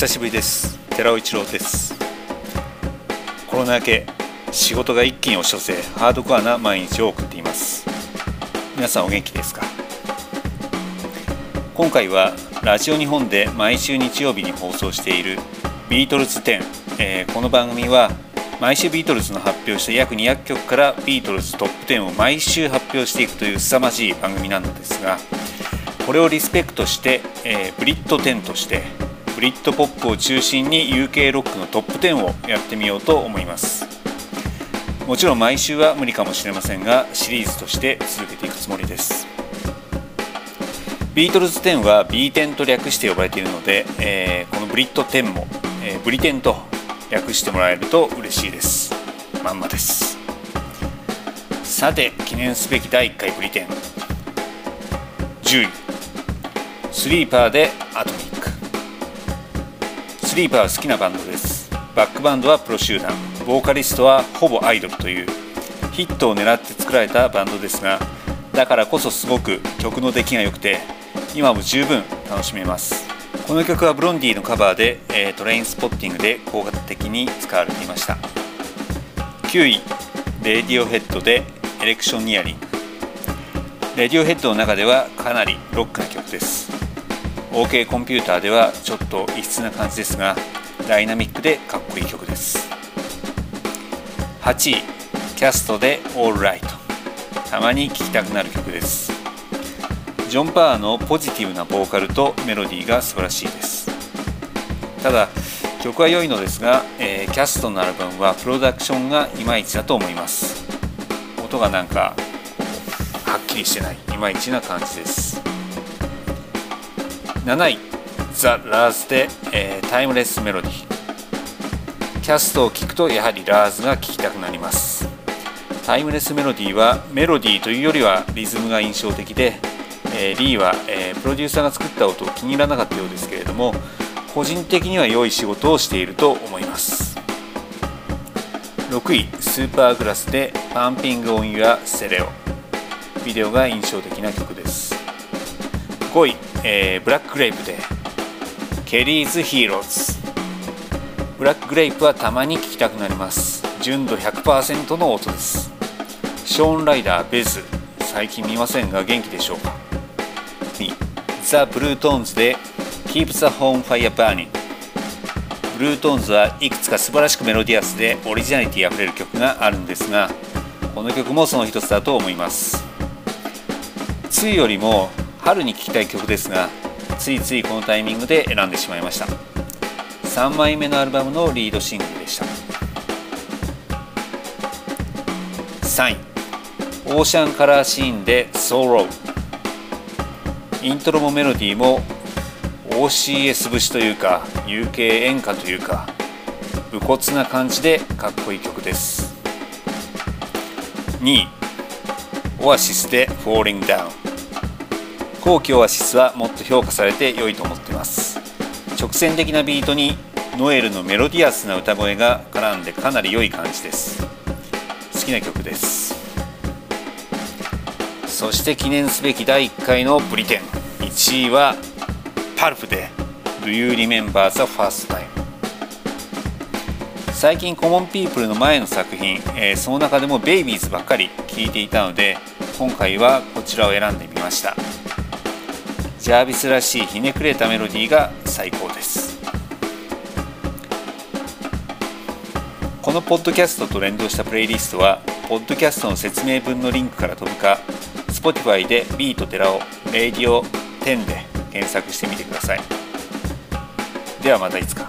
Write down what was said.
久しぶりです。寺尾一郎です。コロナ明け仕事が一気に押し寄せハードコアな毎日を送っています。皆さんお元気ですか？今回はラジオ日本で毎週日曜日に放送しているビートルズ10、えー、この番組は毎週ビートルズの発表した約200曲からビートルズトップ10を毎週発表していくという凄まじい番組なのですがこれをリスペクトして、えー、ブリット10としてブリットポップを中心に UK ロックのトップ10をやってみようと思います。もちろん毎週は無理かもしれませんがシリーズとして続けていくつもりです。ビートルズ10は B10 と略して呼ばれているので、えー、このブリット10も、えー、ブリ10と略してもらえると嬉しいです。まんまです。さて記念すべき第1回ブリ10 10位スリーパーでアトミリーパー好きなバンドです。バックバンドはプロ集団。ボーカリストはほぼアイドルというヒットを狙って作られたバンドですがだからこそすごく曲の出来が良くて今も十分楽しめます。この曲はブロンディのカバーで、えー、トレインスポッティングで効果的に使われていました。9位レディオヘッドでエレクションニアリン。グレディオヘッドの中ではかなりロックな曲です。OK コンピューターではちょっと異質な感じですがダイナミックでかっこいい曲です。8位キャストで All Right たまに聴きたくなる曲です。ジョン・パーのポジティブなボーカルとメロディーが素晴らしいです。ただ曲は良いのですが、えー、キャストのアルバムはプロダクションがいまいちだと思います。音がなんかはっきりしてない。いまいちな感じです。7位ザ・ラーズで、えー、タイムレスメロディキャストを聴くとやはりラーズが聴きたくなります。タイムレスメロディーはメロディーというよりはリズムが印象的で、えー、リーは、えー、プロデューサーが作った音を気に入らなかったようですけれども個人的には良い仕事をしていると思います。6位スーパーグラスで Pumping on Your Stereo。ビデオが印象的な曲です。5位、えー、ブラックグレープで Kelly's Heroes ブラックグレープはたまに聴きたくなります。純度100%の音ですショーン・ライダーベズ最近見ませんが元気でしょうか？2ザ・ブルートーンズで Keep the Home Fire Burning ブルートーンズはいくつか素晴らしくメロディアスでオリジナリティあふれる曲があるんですがこの曲もその一つだと思います。梅雨よりも春に聴きたい曲ですがついついこのタイミングで選んでしまいました。3枚目のアルバムのリードシングルでした。3位。オーシャンカラーシーンで「ソーロ。ー」イントロもメロディーも OCS 節というか UK 演歌というか武骨な感じでかっこいい曲です。2位。オアシスで「Falling Down」後期オアシスはもっと評価されて良いと思っています。直線的なビートにノエルのメロディアスな歌声が絡んでかなり良い感じです。好きな曲です。そして記念すべき第1回のブリテン。1位はパルプで Do You Remember the First Time 最近コモンピープルの前の作品、えー、その中でもベイビーズばっかり聴いていたので今回はこちらを選んでみました。ジャービスらしいひねくれたメロディーが最高です。このポッドキャストと連動したプレイリストはポッドキャストの説明文のリンクから飛ぶか Spotify でビート寺尾レイディオ10で検索してみてください。ではまたいつか。